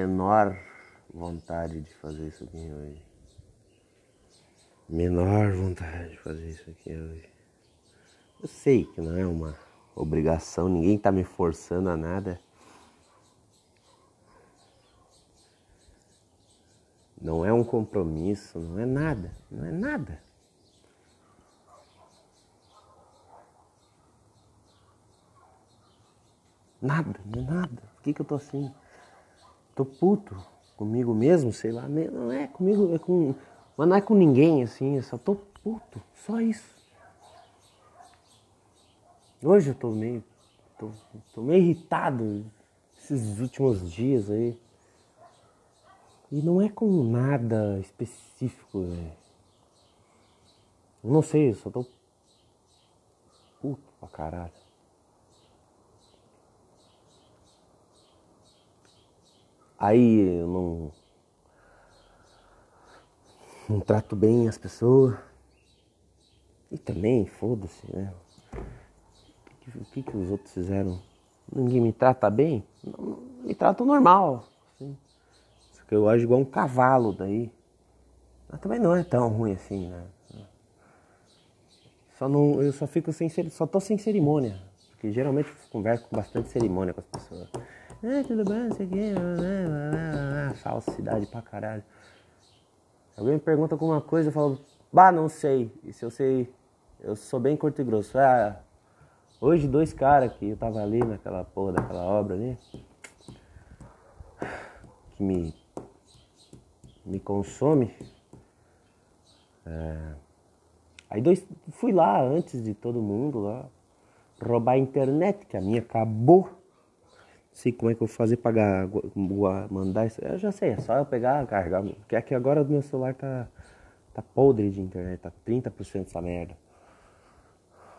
menor vontade de fazer isso aqui hoje. Menor vontade de fazer isso aqui hoje. Eu sei que não é uma obrigação, ninguém tá me forçando a nada. Não é um compromisso, não é nada, não é nada. Nada, não é nada. Por que, que eu tô assim? Tô puto comigo mesmo, sei lá. Não é comigo, é com. Mas não é com ninguém assim, eu só tô puto. Só isso. Hoje eu tô meio. tô, tô meio irritado esses últimos dias aí. E não é com nada específico, velho. Não sei, eu só tô puto pra caralho. Aí eu não. Não trato bem as pessoas. E também, foda-se, né? O que, que os outros fizeram? Ninguém me trata bem? Me tratam normal. Assim. Só que eu ajo igual um cavalo daí. Mas também não é tão ruim assim, né? Só não, eu só fico sem só tô sem cerimônia. Porque geralmente eu converso com bastante cerimônia com as pessoas. Ah, tudo bem, não sei o quê. Falsidade pra caralho. Alguém me pergunta alguma coisa, eu falo, bah, não sei. E se eu sei, eu sou bem curto e grosso. Ah, hoje dois caras que eu tava ali naquela porra daquela obra ali, que me, me consome. É, aí dois, fui lá antes de todo mundo lá, roubar a internet, que a minha acabou sei como é que eu vou fazer para mandar isso. Eu já sei, é só eu pegar, carregar. Porque que agora o meu celular tá, tá podre de internet, tá 30% essa merda.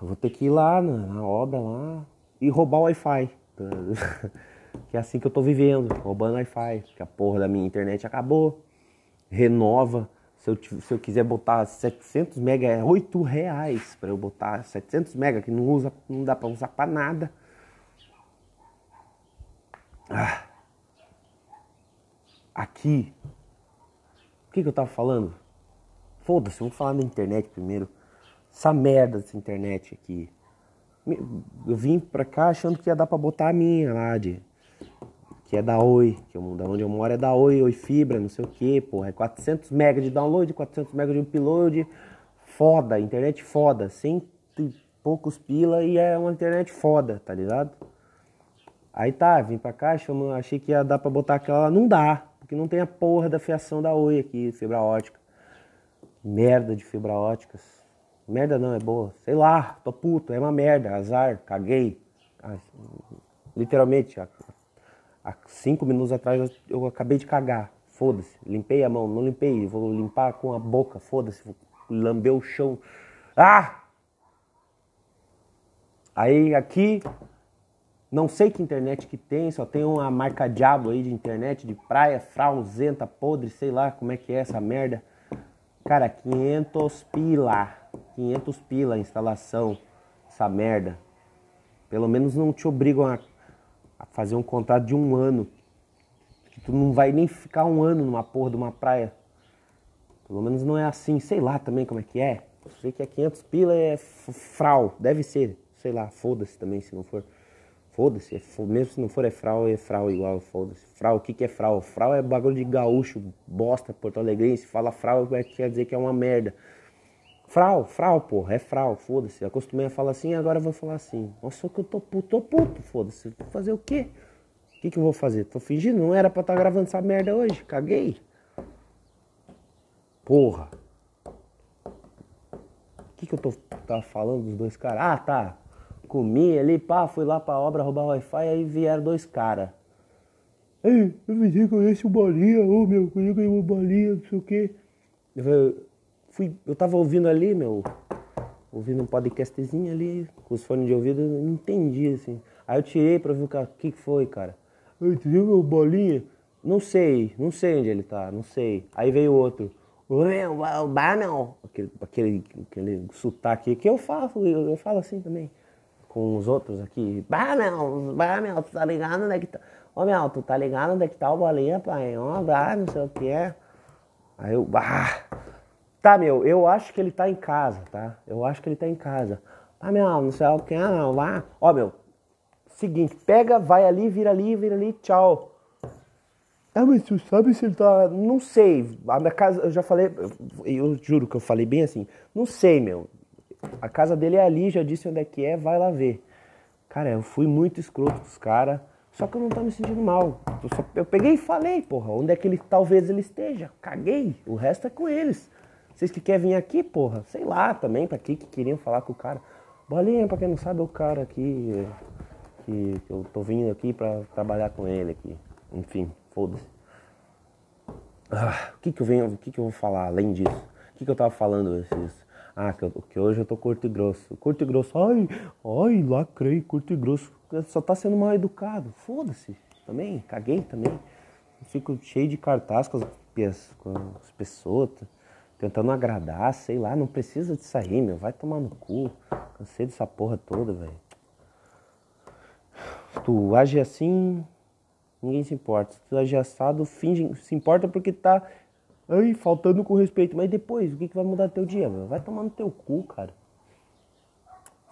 Eu vou ter que ir lá na, na obra lá e roubar o Wi-Fi. que é assim que eu tô vivendo, roubando Wi-Fi. Que a porra da minha internet acabou. Renova. Se eu, se eu quiser botar 700 mega, é 8 reais para eu botar 700 mega, que não, usa, não dá para usar para nada. Ah. Aqui. O que, que eu tava falando? Foda-se, vamos falar da internet primeiro. Essa merda dessa internet aqui. Eu vim pra cá achando que ia dar pra botar a minha lá de. Que é da Oi, que eu, da onde eu moro é da Oi, Oi Fibra, não sei o que, porra. É 400 MB de download, 400 MB de upload. Foda, internet foda. Cento e poucos pila e é uma internet foda, tá ligado? Aí tá, vim pra cá, achei que ia dar pra botar aquela lá. Não dá, porque não tem a porra da fiação da Oi aqui, fibra ótica. Merda de fibra óticas. Merda não, é boa. Sei lá, tô puto, é uma merda, azar, caguei. Ah, literalmente, há, há cinco minutos atrás eu, eu acabei de cagar. Foda-se, limpei a mão, não limpei, vou limpar com a boca, foda-se, vou lamber o chão. Ah! Aí aqui não sei que internet que tem, só tem uma marca diabo aí de internet, de praia, frauzenta, podre, sei lá como é que é essa merda. Cara, 500 pila. 500 pila a instalação, essa merda. Pelo menos não te obrigam a, a fazer um contrato de um ano. Que tu não vai nem ficar um ano numa porra de uma praia. Pelo menos não é assim. Sei lá também como é que é. sei que é 500 pila é frau. Deve ser. Sei lá, foda-se também se não for. Foda-se, é mesmo se não for é frau, é frau igual, foda-se. Frau, o que, que é frau? Frau é bagulho de gaúcho, bosta, porto alegrense. Fala frau, é, quer dizer que é uma merda. Frau, frau, porra, é frau, foda-se. Acostumei a falar assim, agora vou falar assim. Nossa, que eu tô puto, tô puto, foda-se. Vou fazer o quê? O que, que eu vou fazer? Tô fingindo, não era pra estar tá gravando essa merda hoje, caguei. Porra. O que, que eu tô tava falando dos dois caras? Ah, tá comi ali, pá, fui lá pra obra roubar Wi-Fi, aí vieram dois caras. Ei, eu me conhece o Bolinha, ô meu, conheço o Bolinha, não sei o quê. Eu, fui, eu tava ouvindo ali, meu, ouvindo um podcastzinho ali, com os fones de ouvido, eu não entendi, assim. Aí eu tirei pra ver o que, que foi, cara. Ei, tu viu meu Bolinha? Não sei, não sei onde ele tá, não sei. Aí veio outro. Aquele, aquele, aquele sotaque que eu falo, eu, eu falo assim também com os outros aqui. Bah, meu, bah, meu, tá ligado, né? Que tá... Ô meu, tu tá ligado onde é que tá o bolinha, pai? Um abraço, não sei o que é. Aí eu, ah, tá, meu, eu acho que ele tá em casa, tá? Eu acho que ele tá em casa. Ah, meu, não sei o que, não, vá. Ó, meu, seguinte, pega, vai ali, vira ali, vira ali, tchau. Ah, mas tu sabe se ele tá. Não sei. A minha casa, eu já falei, eu juro que eu falei bem assim. Não sei, meu. A casa dele é ali, já disse onde é que é, vai lá ver. Cara, eu fui muito escroto com os caras. Só que eu não tô me sentindo mal. Eu, só, eu peguei e falei, porra, onde é que ele talvez ele esteja. Caguei. O resto é com eles. Vocês que querem vir aqui, porra, sei lá também, pra que que queriam falar com o cara. Bolinha, pra quem não sabe, é o cara aqui que, que eu tô vindo aqui pra trabalhar com ele aqui. Enfim, foda-se. Ah, o que que eu venho, o que que eu vou falar além disso? O que que eu tava falando esses... Ah, que, eu, que hoje eu tô curto e grosso. Curto e grosso, ai, ai, lacrei, curto e grosso. Só tá sendo mal educado. Foda-se. Também, caguei também. fico cheio de cartaz com as, com as pessoas, tentando agradar, sei lá, não precisa de sair, meu. Vai tomar no cu. Cansei dessa porra toda, velho. Tu age assim, ninguém se importa. Se tu age assado, finge, se importa porque tá ai, faltando com respeito. Mas depois, o que, que vai mudar teu dia, meu? Vai tomar no teu cu, cara.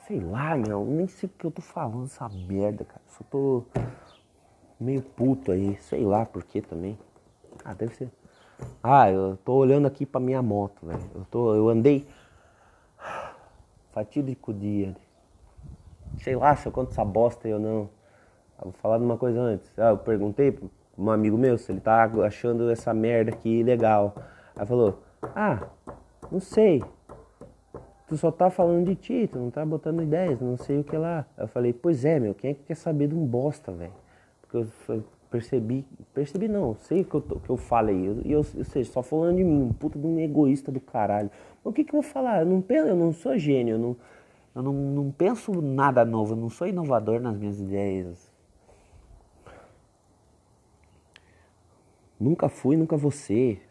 Sei lá, meu, nem sei o que eu tô falando essa merda, cara. Só tô meio puto aí, sei lá por que também. Ah, deve ser. Ah, eu tô olhando aqui pra minha moto, velho. Eu tô, eu andei fatídico dia. Sei lá se eu conto essa bosta aí ou não. Eu vou falar de uma coisa antes. Ah, eu perguntei um amigo meu se ele tá achando essa merda aqui legal. Aí falou: Ah, não sei. Tu só tá falando de ti, tu não tá botando ideias, não sei o que lá. Eu falei: Pois é, meu, quem é que quer saber de um bosta, velho? Porque eu percebi, percebi não, sei que eu, que eu falei, e eu, eu, seja, só falando de mim, um puta de um egoísta do caralho. Mas o que que eu vou falar? Eu não, eu não sou gênio, eu não, eu não, não penso nada novo, eu não sou inovador nas minhas ideias. Nunca fui, nunca ser.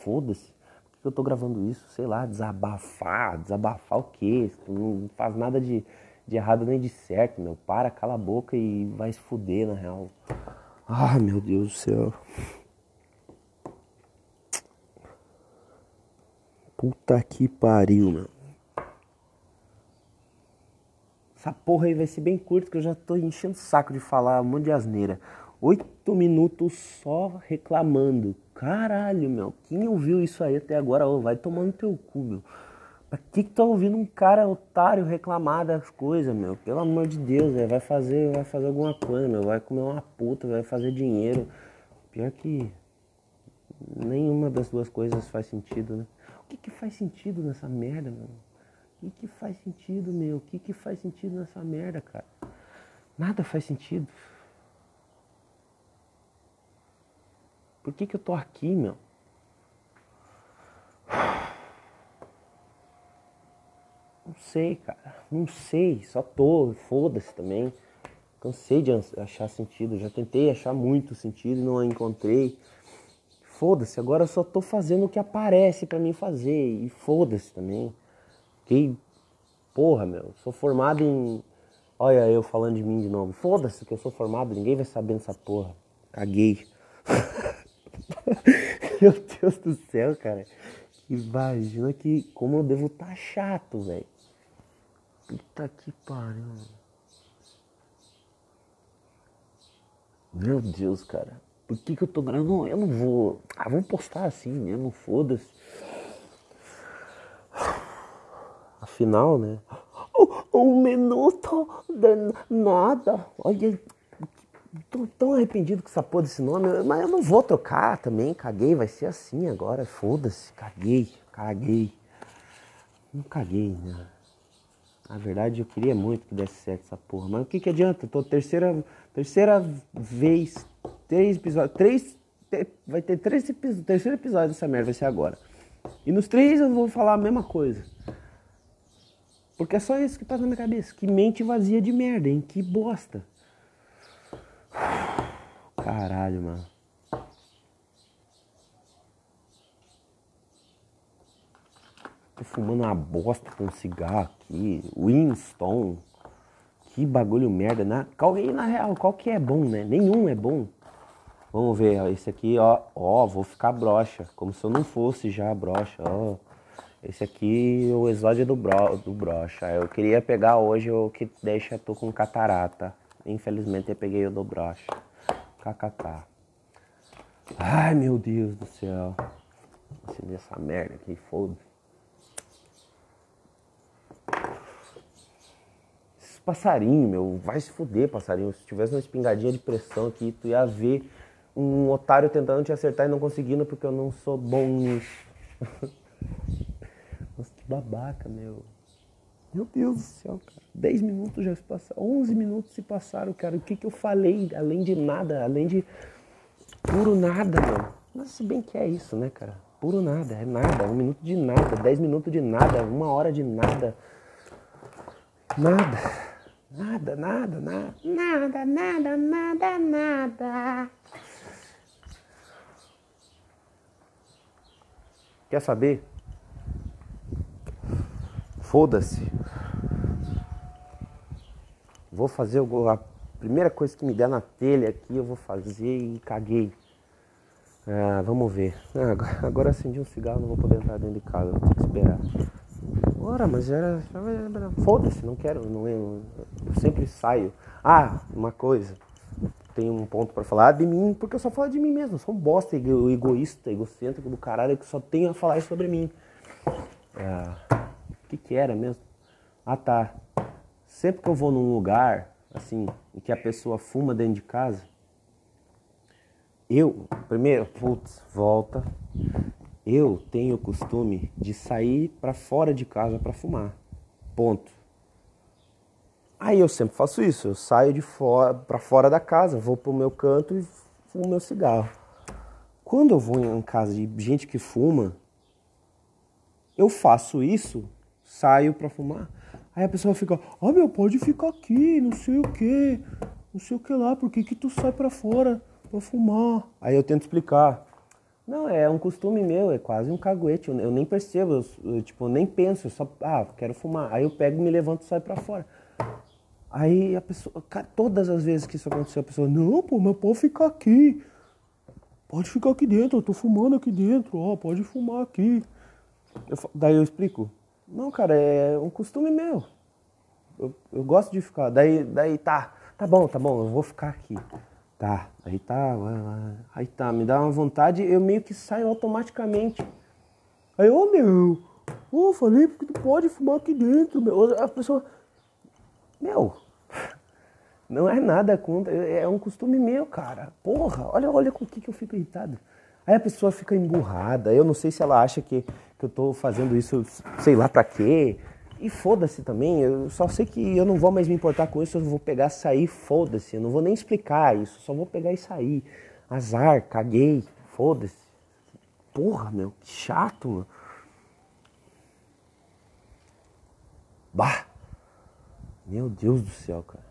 Foda-se. Por que eu tô gravando isso? Sei lá, desabafar. Desabafar o quê? Não faz nada de, de errado nem de certo, meu. Para, cala a boca e vai se fuder, na real. Ai, meu Deus do céu. Puta que pariu, meu. Essa porra aí vai ser bem curto que eu já tô enchendo o saco de falar um monte de asneira. Oito minutos só reclamando. Caralho, meu. Quem ouviu isso aí até agora? Oh, vai tomando teu cu, meu. Pra que que tá ouvindo um cara otário reclamar das coisas, meu? Pelo amor de Deus, véio. vai fazer, vai fazer alguma coisa, meu. Vai comer uma puta, vai fazer dinheiro. Pior que nenhuma das duas coisas faz sentido, né? O que que faz sentido nessa merda, meu? O que que faz sentido, meu? O que que faz sentido nessa merda, cara? Nada faz sentido. Por que, que eu tô aqui, meu? Não sei, cara. Não sei. Só tô. Foda-se também. Cansei de achar sentido. Já tentei achar muito sentido e não encontrei. Foda-se. Agora eu só tô fazendo o que aparece para mim fazer. E foda-se também. Que. Porra, meu. Sou formado em. Olha eu falando de mim de novo. Foda-se que eu sou formado. Ninguém vai saber dessa porra. Caguei. Meu Deus do céu, cara. Imagina que como eu devo estar tá chato, velho. Puta que pariu. Meu Deus, cara. Por que, que eu tô gravando? Eu não vou. Ah, vamos postar assim mesmo, foda-se. Afinal, né? Um minuto de nada. Olha, tô tão arrependido com essa porra desse nome, mas eu não vou trocar também, caguei, vai ser assim agora, foda-se, caguei, caguei. Não caguei, né? Na verdade, eu queria muito que desse certo essa porra, mas o que que adianta? Tô terceira, terceira vez, três episódios, três, vai ter três episódios, terceiro episódio dessa merda vai ser agora. E nos três eu vou falar a mesma coisa. Porque é só isso que passa na minha cabeça. Que mente vazia de merda, hein? Que bosta. Caralho, mano. Tô fumando uma bosta com cigarro aqui. Winston. Que bagulho merda. Na, qual, e na real, qual que é bom, né? Nenhum é bom. Vamos ver, ó, esse aqui, ó, ó, vou ficar broxa, como se eu não fosse já broxa, ó. Esse aqui, o exódio do, bro, do brocha. Eu queria pegar hoje o que deixa tu com catarata. Infelizmente eu peguei o do brocha. KKK. Ai, meu Deus do céu. Acender essa merda aqui, foda Esses passarinhos, meu, vai se fuder, passarinho. Se tivesse uma espingadinha de pressão aqui, tu ia ver um otário tentando te acertar e não conseguindo porque eu não sou bom nisso. Nossa, que babaca, meu. Meu Deus do céu, cara. 10 minutos já se passaram. 11 minutos se passaram, cara. O que, que eu falei? Além de nada, além de puro nada, meu. Mas se bem que é isso, né, cara? Puro nada, é nada. Um minuto de nada, 10 minutos de nada, uma hora de nada. Nada. Nada, nada, nada. Nada, nada, nada, nada. Quer saber? Foda-se. Vou fazer a primeira coisa que me der na telha aqui, eu vou fazer e caguei. Ah, vamos ver. Ah, agora acendi um cigarro, não vou poder entrar dentro de casa, vou ter que esperar. Ora, mas era. Foda-se, não quero. Não, eu, eu sempre saio. Ah, uma coisa. Tem um ponto para falar de mim, porque eu só falo de mim mesmo. Eu sou um bosta egoísta, egocêntrico do caralho que só tenho a falar sobre mim. Ah, o que, que era mesmo? Ah tá. Sempre que eu vou num lugar, assim, em que a pessoa fuma dentro de casa, eu, primeiro, putz, volta. Eu tenho o costume de sair para fora de casa para fumar. Ponto. Aí eu sempre faço isso, eu saio de fora para fora da casa, vou pro meu canto e fumo meu cigarro. Quando eu vou em casa de gente que fuma, eu faço isso saio para fumar. Aí a pessoa fica, ó oh, meu, pode ficar aqui, não sei o que, não sei o que lá, por que que tu sai para fora para fumar? Aí eu tento explicar. Não, é um costume meu, é quase um caguete, eu, eu nem percebo, eu, eu, tipo, nem penso, eu só, ah, quero fumar. Aí eu pego, me levanto e saio para fora. Aí a pessoa, cara, todas as vezes que isso aconteceu, a pessoa, não, pô, mas pode ficar aqui. Pode ficar aqui dentro, eu tô fumando aqui dentro, ó, pode fumar aqui. Eu, daí eu explico, não, cara, é um costume meu. Eu, eu gosto de ficar. Daí, daí tá, tá bom, tá bom, eu vou ficar aqui. Tá, aí tá, aí tá, me dá uma vontade, eu meio que saio automaticamente. Aí, ô meu, ô, falei porque tu pode fumar aqui dentro, meu. A pessoa, meu, não é nada contra, é um costume meu, cara. Porra, olha, olha com o que, que eu fico irritado. Aí a pessoa fica emburrada, eu não sei se ela acha que que eu tô fazendo isso, sei lá pra quê. E foda-se também, eu só sei que eu não vou mais me importar com isso, eu vou pegar, sair, foda-se. Eu não vou nem explicar isso, só vou pegar e sair. Azar, caguei, foda-se. Porra, meu, que chato, mano. Bah! Meu Deus do céu, cara.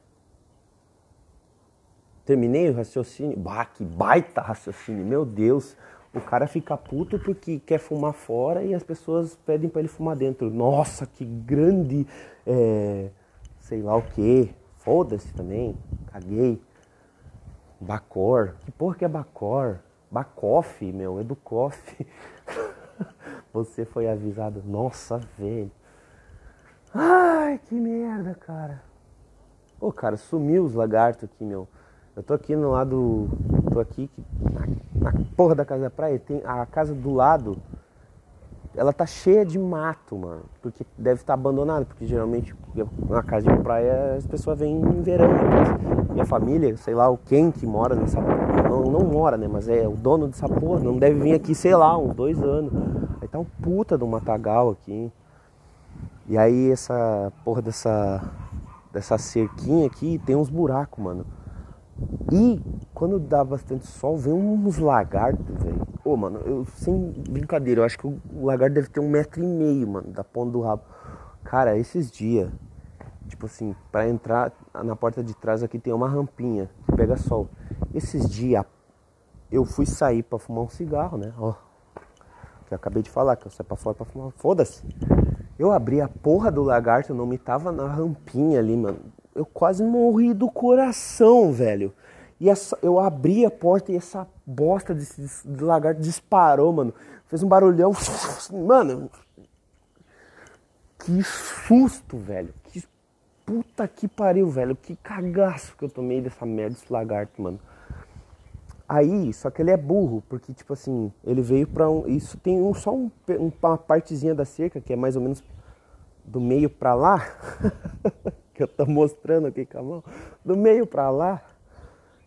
Terminei o raciocínio. Bah, que baita raciocínio, meu Deus o cara fica puto porque quer fumar fora e as pessoas pedem para ele fumar dentro. Nossa, que grande, é, sei lá o que. Foda-se também, caguei. Bacor, que porra que é Bacor? Bacoff, meu, é do Coff. Você foi avisado. Nossa, velho. Ai, que merda, cara. Pô, cara, sumiu os lagartos aqui, meu. Eu tô aqui no lado. Tô aqui na, na porra da casa da praia. Tem a casa do lado. Ela tá cheia de mato, mano. Porque deve estar tá abandonada. Porque geralmente na casa de praia as pessoas vêm em verão. Mas minha família, sei lá, o quem que mora nessa. Não, não mora, né? Mas é o dono dessa porra. Não deve vir aqui, sei lá, uns dois anos. Aí tá um puta do matagal aqui. E aí essa porra dessa. Dessa cerquinha aqui tem uns buracos, mano. E quando dá bastante sol, vem uns lagartos, velho. Ô, mano, eu sem brincadeira, eu acho que o lagarto deve ter um metro e meio, mano, da ponta do rabo. Cara, esses dias, tipo assim, para entrar na porta de trás aqui tem uma rampinha que pega sol. Esses dias eu fui sair para fumar um cigarro, né? Ó, que eu acabei de falar, que eu saí pra fora pra fumar. Foda-se. Eu abri a porra do lagarto, não me tava na rampinha ali, mano eu quase morri do coração, velho. E essa, eu abri a porta e essa bosta desse, desse lagarto disparou, mano. Fez um barulhão. Mano, que susto, velho. Que puta que pariu, velho. Que cagaço que eu tomei dessa merda, desse lagarto, mano. Aí, só que ele é burro, porque, tipo assim, ele veio pra um. Isso tem um, só um, uma partezinha da cerca, que é mais ou menos do meio pra lá. que eu tô mostrando aqui com a mão. Do meio pra lá,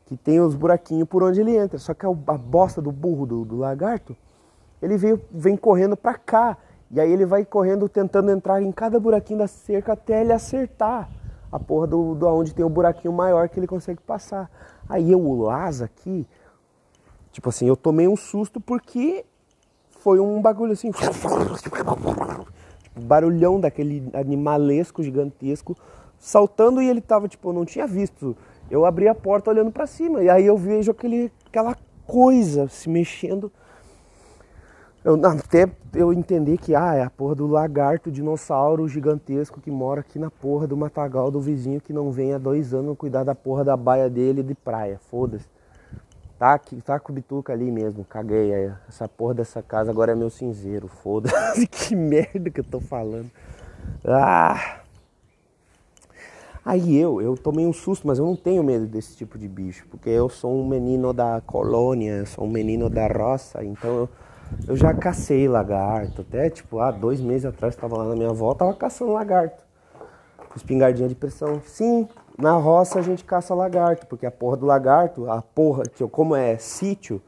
que tem os buraquinhos por onde ele entra. Só que a, a bosta do burro do, do lagarto, ele veio, vem correndo pra cá. E aí ele vai correndo tentando entrar em cada buraquinho da cerca até ele acertar a porra do, do onde tem o um buraquinho maior que ele consegue passar. Aí eu, o asa aqui, Tipo assim, eu tomei um susto porque foi um bagulho assim. Tipo, barulhão daquele animalesco gigantesco saltando e ele tava, tipo, eu não tinha visto. Eu abri a porta olhando para cima e aí eu vejo aquele, aquela coisa se mexendo. Eu, até eu entender que ah, é a porra do lagarto, dinossauro gigantesco que mora aqui na porra do matagal do vizinho que não vem há dois anos cuidar da porra da baia dele de praia. Foda-se. Tá, aqui, tá com o bituca ali mesmo, caguei. Aí. Essa porra dessa casa agora é meu cinzeiro, foda-se. que merda que eu tô falando. Ah! Aí eu, eu tomei um susto, mas eu não tenho medo desse tipo de bicho, porque eu sou um menino da colônia, sou um menino da roça, então eu, eu já cacei lagarto. Até tipo, há dois meses atrás, estava lá na minha avó, tava caçando lagarto. Espingardinha de pressão. Sim, na roça a gente caça lagarto, porque a porra do lagarto, a porra, que como é sítio,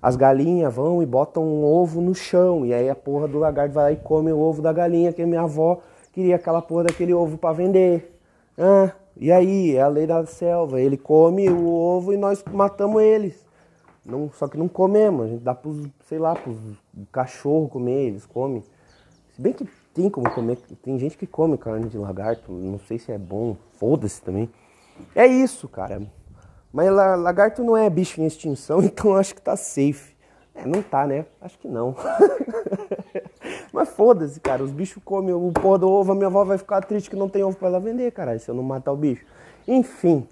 as galinhas vão e botam um ovo no chão. E aí a porra do lagarto vai lá e come o ovo da galinha, que a minha avó queria aquela porra daquele ovo para vender. Ah, e aí, é a lei da selva. Ele come o ovo e nós matamos eles. Não, só que não comemos, a gente dá pros, sei lá, pros cachorro comer, eles comem. Se bem que tem como comer. Tem gente que come carne de lagarto, não sei se é bom, foda-se também. É isso, cara. Mas lagarto não é bicho em extinção, então acho que tá safe. É, não tá, né? Acho que não. Mas foda-se, cara. Os bichos comem o porra do ovo. A minha avó vai ficar triste que não tem ovo pra ela vender, cara, se eu não matar o bicho. Enfim.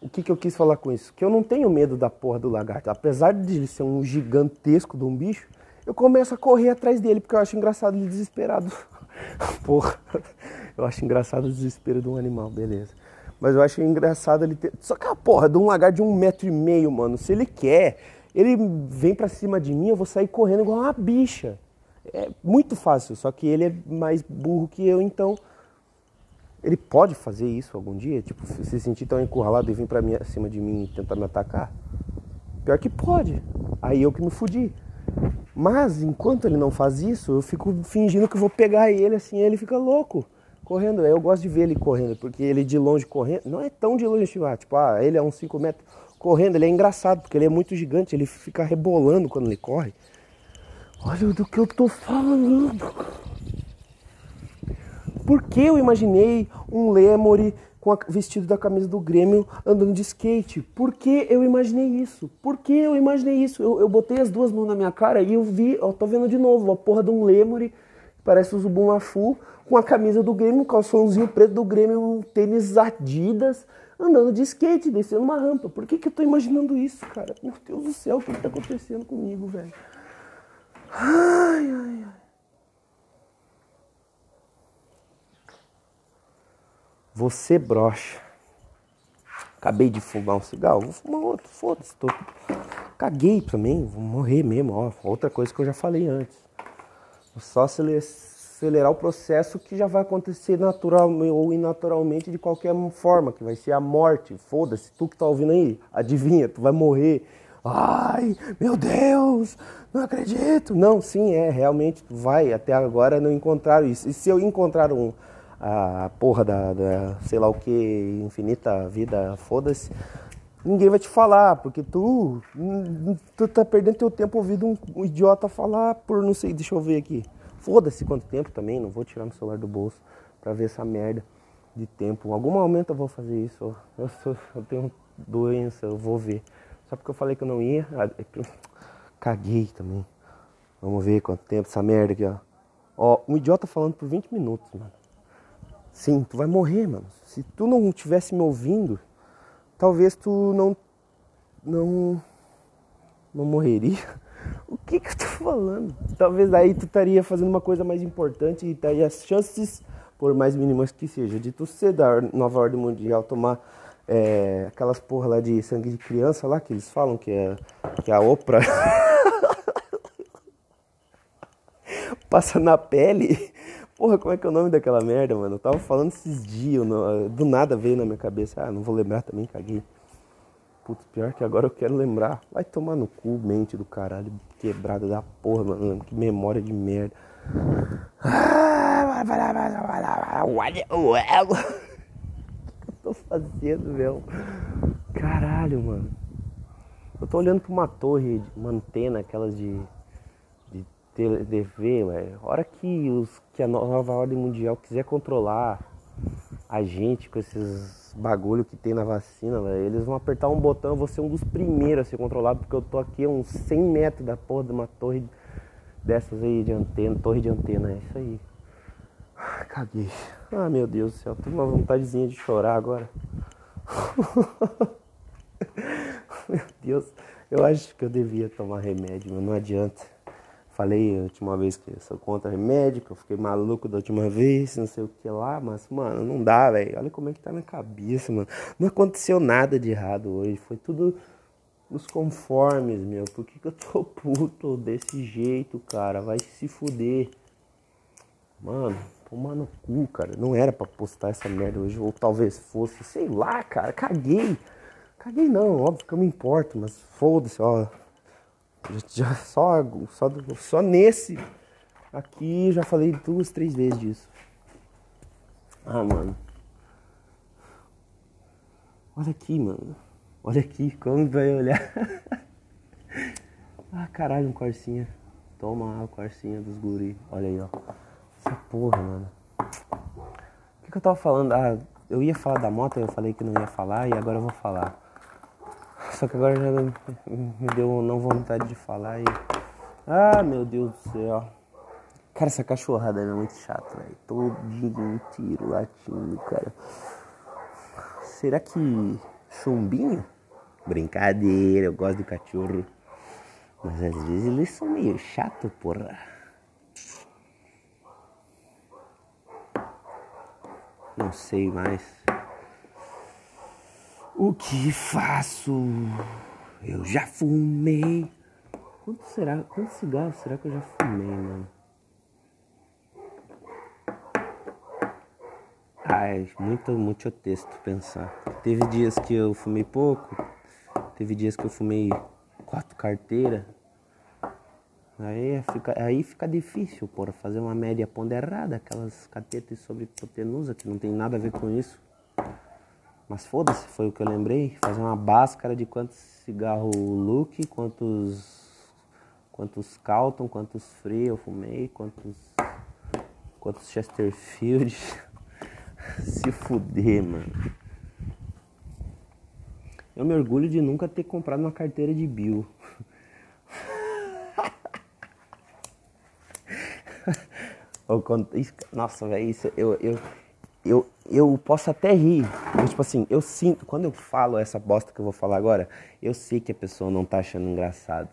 O que, que eu quis falar com isso? Que eu não tenho medo da porra do lagarto. Apesar de ele ser um gigantesco de um bicho, eu começo a correr atrás dele, porque eu acho engraçado ele desesperado. Porra, eu acho engraçado o desespero de um animal, beleza. Mas eu acho engraçado ele ter. Só que a porra de um lagar de um metro e meio, mano, se ele quer, ele vem pra cima de mim, eu vou sair correndo igual uma bicha. É muito fácil, só que ele é mais burro que eu, então. Ele pode fazer isso algum dia? Tipo, se sentir tão encurralado e vir pra mim, acima de mim e tentar me atacar? Pior que pode. Aí eu que me fudi. Mas enquanto ele não faz isso, eu fico fingindo que vou pegar ele assim, ele fica louco, correndo. Eu gosto de ver ele correndo, porque ele de longe correndo, não é tão de longe, tipo, ah, tipo, ah ele é uns 5 metros correndo, ele é engraçado, porque ele é muito gigante, ele fica rebolando quando ele corre. Olha do que eu tô falando. Por que eu imaginei um lemure com a, vestido da camisa do Grêmio andando de skate. Por que eu imaginei isso? Por que eu imaginei isso? Eu, eu botei as duas mãos na minha cara e eu vi, ó, tô vendo de novo, a porra de um lemure, parece o Zubumafu, com a camisa do Grêmio, um calçãozinho preto do Grêmio, um tênis Adidas, andando de skate, descendo uma rampa. Por que, que eu tô imaginando isso, cara? Meu Deus do céu, o que, que tá acontecendo comigo, velho? Ai, ai, ai. Você brocha. Acabei de fumar um cigarro, vou fumar outro, foda-se. Tô... Caguei também, vou morrer mesmo. Ó, outra coisa que eu já falei antes. Vou só acelerar o processo que já vai acontecer natural ou inaturalmente de qualquer forma, que vai ser a morte. Foda-se, tu que tá ouvindo aí, adivinha, tu vai morrer. Ai, meu Deus, não acredito. Não, sim, é, realmente vai. Até agora não encontraram isso. E se eu encontrar um a porra da, da sei lá o que, infinita vida, foda-se, ninguém vai te falar, porque tu, tu tá perdendo teu tempo ouvindo um, idiota falar por não sei, deixa eu ver aqui. Foda-se quanto tempo também, não vou tirar meu celular do bolso pra ver essa merda de tempo. Em algum momento eu vou fazer isso. Eu, sou, eu tenho doença, eu vou ver. Só porque eu falei que eu não ia, ah, é caguei também. Vamos ver quanto tempo essa merda aqui, ó. Ó, um idiota falando por 20 minutos, mano. Sim, tu vai morrer, mano. Se tu não tivesse me ouvindo, talvez tu não não não morreria. O que que eu tô falando? Talvez aí tu estaria fazendo uma coisa mais importante e estaria as chances, por mais mínimas que seja, de tu ser da nova ordem mundial tomar é, aquelas porra lá de sangue de criança lá que eles falam que é, que é a Oprah passa na pele. Porra, como é que é o nome daquela merda, mano? Eu tava falando esses dias, do nada veio na minha cabeça. Ah, não vou lembrar também, caguei. Putz, pior que agora eu quero lembrar. Vai tomar no cu, mente do caralho, quebrada da porra, mano. Que memória de merda. Tô fazendo, meu? Caralho, mano. Eu tô olhando pra uma torre, uma antena, aquelas de, de TV, velho. Hora que, os, que a nova ordem mundial quiser controlar a gente com esses bagulho que tem na vacina. Eles vão apertar um botão, eu vou ser um dos primeiros a ser controlado, porque eu tô aqui a uns 100 metros da porra de uma torre dessas aí de antena, torre de antena, é isso aí. Caguei. Ah, meu Deus do céu, tô uma vontadezinha de chorar agora. meu Deus, eu acho que eu devia tomar remédio, mas não adianta. Falei a última vez que eu sou contra remédio, que eu fiquei maluco da última vez, não sei o que lá, mas, mano, não dá, velho. Olha como é que tá na cabeça, mano. Não aconteceu nada de errado hoje, foi tudo nos conformes, meu. Por que, que eu tô puto desse jeito, cara? Vai se fuder. Mano, tomar no cu, cara. Não era pra postar essa merda hoje, ou talvez fosse, sei lá, cara. Caguei. Caguei não, óbvio que eu me importo, mas foda-se, ó. Já, só, só, só nesse aqui já falei duas, três vezes disso. Ah, mano. Olha aqui, mano. Olha aqui, como vai olhar. ah, caralho, um corcinha. Toma a corcinha dos guri. Olha aí, ó. Porra, mano. O que, que eu tava falando? Ah, eu ia falar da moto, eu falei que não ia falar e agora eu vou falar. Só que agora já me deu não vontade de falar e. Ah, meu Deus do céu. Cara, essa cachorrada é muito chata, velho. Todo dia um tiro latindo, cara. Será que chumbinho? Brincadeira, eu gosto de cachorro. Mas às vezes eles são meio chato, porra. Não sei mais. O que faço? Eu já fumei. Quanto será? Quantos cigarros será que eu já fumei, mano? Ai, muito, muito texto pensar. Teve dias que eu fumei pouco, teve dias que eu fumei quatro carteiras. Aí fica, aí fica difícil, porra, fazer uma média ponderada, aquelas catetas sobre hipotenusa que não tem nada a ver com isso. Mas foda-se, foi o que eu lembrei. Fazer uma báscara de quantos cigarro Luke, quantos. Quantos Calton, quantos Free eu fumei, quantos. Quantos Chesterfield. Se fuder, mano. Eu me orgulho de nunca ter comprado uma carteira de Bill. Nossa, velho, isso eu, eu, eu, eu posso até rir. Mas, tipo assim, eu sinto, quando eu falo essa bosta que eu vou falar agora, eu sei que a pessoa não tá achando engraçado.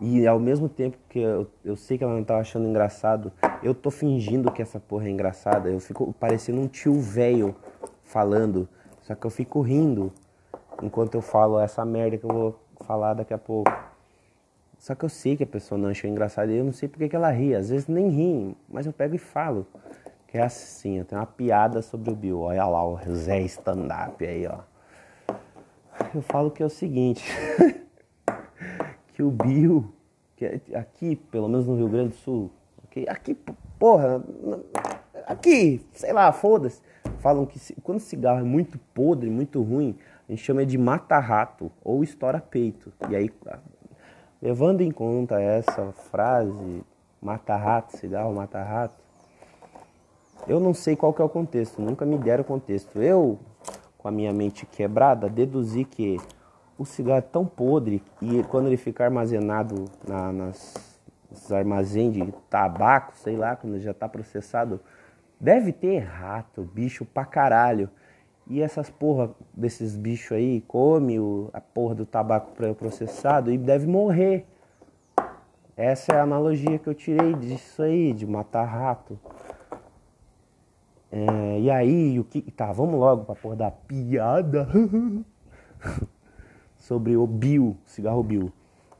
E ao mesmo tempo que eu, eu sei que ela não tá achando engraçado, eu tô fingindo que essa porra é engraçada. Eu fico parecendo um tio velho falando. Só que eu fico rindo enquanto eu falo essa merda que eu vou falar daqui a pouco. Só que eu sei que a pessoa não achou engraçado e eu não sei porque que ela ri. Às vezes nem ri, mas eu pego e falo é assim, eu tenho uma piada sobre o Bill. Olha lá o Zé Stand-up aí, ó. Eu falo que é o seguinte, que o Bill, que é aqui, pelo menos no Rio Grande do Sul, aqui, aqui porra, aqui, sei lá, foda-se. Falam que quando o cigarro é muito podre, muito ruim, a gente chama de mata-rato ou estoura-peito. E aí, levando em conta essa frase, mata-rato, cigarro mata-rato, eu não sei qual que é o contexto, nunca me deram contexto. Eu, com a minha mente quebrada, deduzi que o cigarro é tão podre e quando ele fica armazenado na, nas, nos armazéns de tabaco, sei lá, quando já está processado, deve ter rato, bicho pra caralho. E essas porra desses bichos aí come o, a porra do tabaco processado e deve morrer. Essa é a analogia que eu tirei disso aí, de matar rato. É, e aí, o que. Tá, vamos logo pra porra da piada. Sobre o Bill, cigarro Bill.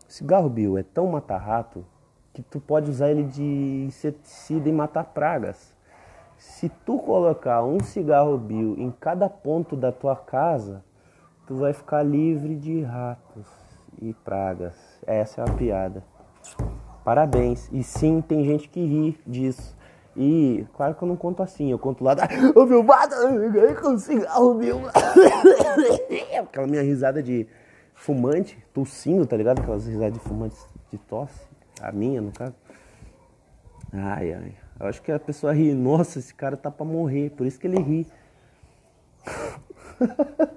Cigarro Bill é tão mata-rato que tu pode usar ele de inseticida e matar pragas. Se tu colocar um cigarro Bill em cada ponto da tua casa, tu vai ficar livre de ratos e pragas. Essa é a piada. Parabéns. E sim, tem gente que ri disso. E claro que eu não conto assim, eu conto lá, ô meu bata, com cigarro meu. Aquela minha risada de fumante, tossindo, tá ligado? Aquelas risadas de fumante de tosse. A minha, no caso. Ai, ai. Eu acho que a pessoa ri, nossa, esse cara tá pra morrer, por isso que ele ri.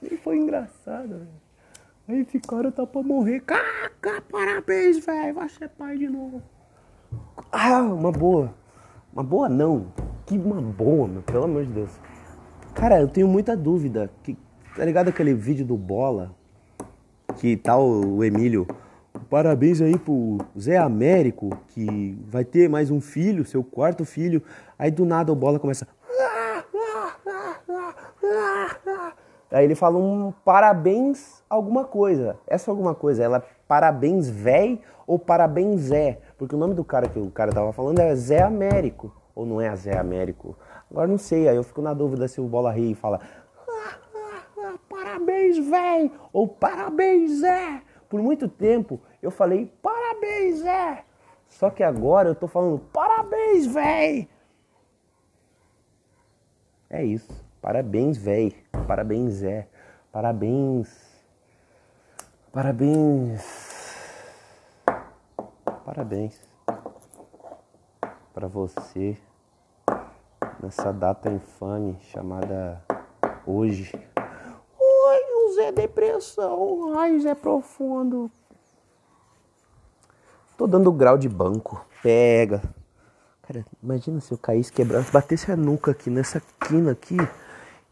Nem foi engraçado, velho. Aí esse cara tá pra morrer. Caca, parabéns, velho. Vai ser pai de novo. Ah, uma boa. Uma boa não. Que uma boa, meu. Pelo amor de Deus. Cara, eu tenho muita dúvida. Que, tá ligado aquele vídeo do Bola? Que tal tá o Emílio Parabéns aí pro Zé Américo, que vai ter mais um filho, seu quarto filho. Aí do nada o bola começa. Aí ele fala um parabéns alguma coisa. Essa alguma coisa, ela é parabéns véi ou parabéns Zé? Porque o nome do cara que o cara tava falando é Zé Américo. Ou não é Zé Américo? Agora não sei, aí eu fico na dúvida se o bola ri e fala parabéns véi ou parabéns Zé. Por muito tempo eu falei parabéns, Zé. Só que agora eu tô falando parabéns, véi. É isso. Parabéns, véi. Parabéns, Zé. Parabéns. Parabéns. Parabéns para você nessa data infame chamada hoje. Zé Depressão, ai Zé Profundo. Tô dando grau de banco, pega. Cara, imagina se eu caísse, quebrasse, batesse a nuca aqui nessa quina aqui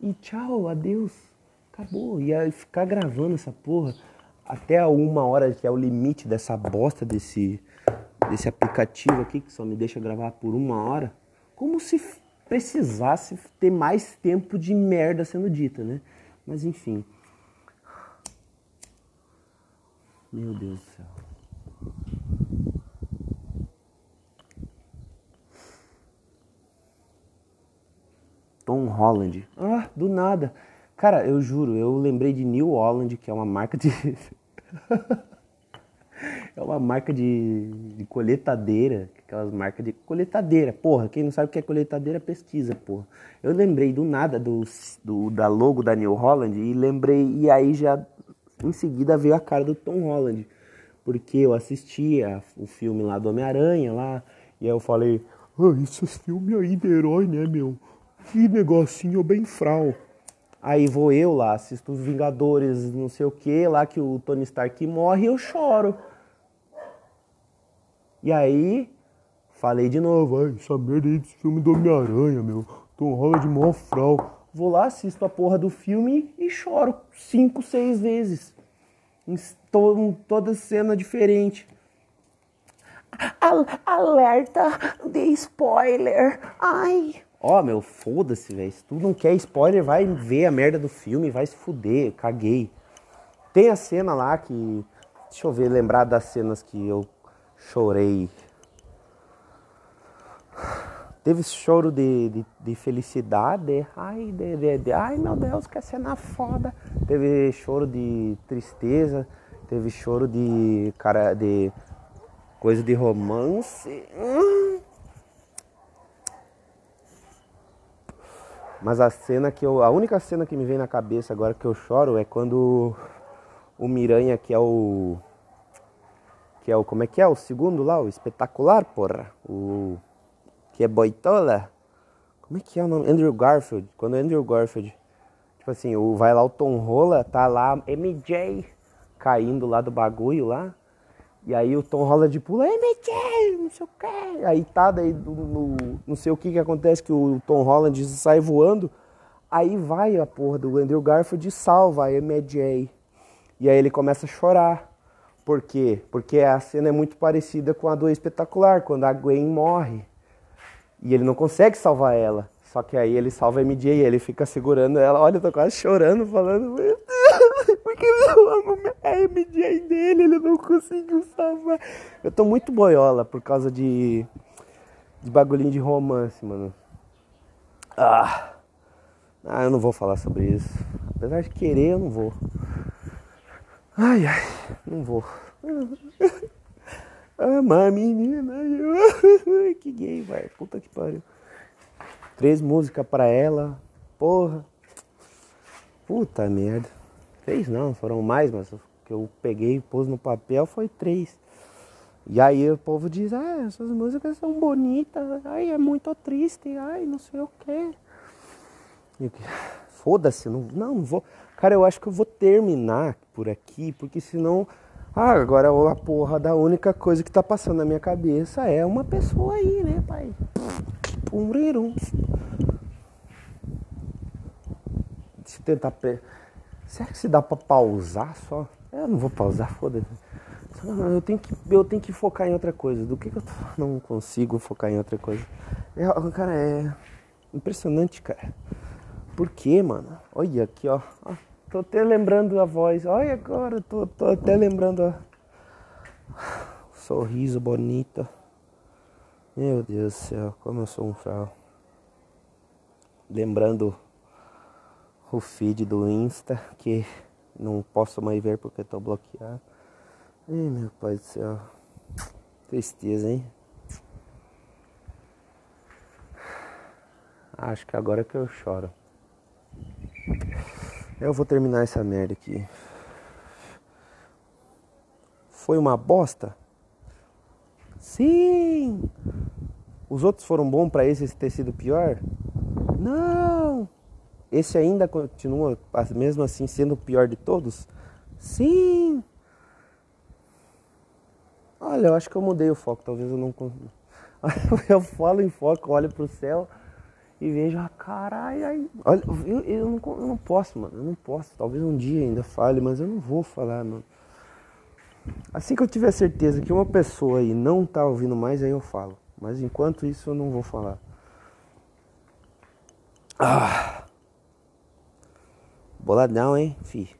e tchau, adeus, acabou. Ia ficar gravando essa porra até uma hora, que é o limite dessa bosta desse, desse aplicativo aqui, que só me deixa gravar por uma hora. Como se precisasse ter mais tempo de merda sendo dita, né? Mas enfim. Meu Deus do céu. Tom Holland. Ah, do nada. Cara, eu juro, eu lembrei de New Holland, que é uma marca de. é uma marca de, de coletadeira. Aquelas marcas de coletadeira. Porra, quem não sabe o que é coletadeira, pesquisa, porra. Eu lembrei do nada do, do, da logo da New Holland e lembrei. E aí já em seguida veio a cara do Tom Holland, porque eu assistia o filme lá do Homem-Aranha lá, e aí eu falei, ah, esses filmes aí de herói, né, meu? Que negocinho bem frau. Aí vou eu lá, assisto os Vingadores, não sei o que, lá que o Tony Stark morre eu choro. E aí, falei de novo, ai, essa merda aí desse filme do Homem-Aranha, meu. Tom Holland mó frau. Vou lá, assisto a porra do filme e choro cinco, seis vezes. Em toda cena diferente. Alerta de spoiler. Ai. Ó, oh, meu, foda-se, velho. Se tu não quer spoiler, vai ver a merda do filme, vai se fuder. Caguei. Tem a cena lá que. Deixa eu ver, lembrar das cenas que eu chorei Teve choro de, de, de felicidade, ai, de, de, de, ai meu Deus, que cena foda. Teve choro de tristeza, teve choro de cara de coisa de romance. Mas a cena que eu. A única cena que me vem na cabeça agora que eu choro é quando o Miranha, que é o. Que é o. Como é que é? O segundo lá, o espetacular, porra. O que é Boitola. Como é que é o nome? Andrew Garfield. Quando Andrew Garfield, tipo assim, o, vai lá o Tom Rola, tá lá MJ caindo lá do bagulho lá. E aí o Tom Holland pula, MJ, não sei o que. Aí tá, daí no, não sei o que que acontece, que o Tom Holland sai voando. Aí vai a porra do Andrew Garfield e salva a MJ. E aí ele começa a chorar. Por quê? Porque a cena é muito parecida com a do Espetacular, quando a Gwen morre. E ele não consegue salvar ela. Só que aí ele salva a MJ e ele fica segurando ela. Olha, eu tô quase chorando, falando, meu Deus, porque eu amo a MJ dele, ele não conseguiu salvar. Eu tô muito boiola por causa de, de bagulhinho de romance, mano. Ah. ah, eu não vou falar sobre isso. Apesar de querer, eu não vou. Ai, ai, não vou. Amar menina. que gay, vai. Puta que pariu. Três músicas pra ela. Porra. Puta merda. Três não, foram mais, mas o que eu peguei e pus no papel foi três. E aí o povo diz, ah, essas músicas são bonitas, ai, é muito triste, ai, não sei o quê. Foda-se, não, não, não vou. Cara, eu acho que eu vou terminar por aqui, porque senão. Ah, agora a porra da única coisa que tá passando na minha cabeça é uma pessoa aí, né, pai? Pumrirum. Deixa eu tentar. Será que se dá pra pausar só? Eu não vou pausar, foda-se. Eu tenho, que, eu tenho que focar em outra coisa. Do que, que eu não consigo focar em outra coisa? É, cara, é impressionante, cara. Por quê, mano? Olha aqui, ó. Tô até lembrando a voz. Olha agora, tô, tô até lembrando a... o sorriso bonito. Meu Deus do céu, como eu sou um frau. Lembrando o feed do Insta, que não posso mais ver porque tô bloqueado. Ai, meu pai do céu. Tristeza, hein? Acho que agora que eu choro. Eu vou terminar essa merda aqui. Foi uma bosta? Sim! Os outros foram bons para esse ter sido pior? Não! Esse ainda continua, mesmo assim, sendo o pior de todos? Sim! Olha, eu acho que eu mudei o foco, talvez eu não. Eu falo em foco, olho pro céu e vejo, ah, caralho, olha, eu, eu, não, eu não posso, mano, eu não posso. Talvez um dia ainda fale, mas eu não vou falar, mano. Assim que eu tiver certeza que uma pessoa aí não tá ouvindo mais, aí eu falo. Mas enquanto isso eu não vou falar. Ah. Boladão, hein, fi.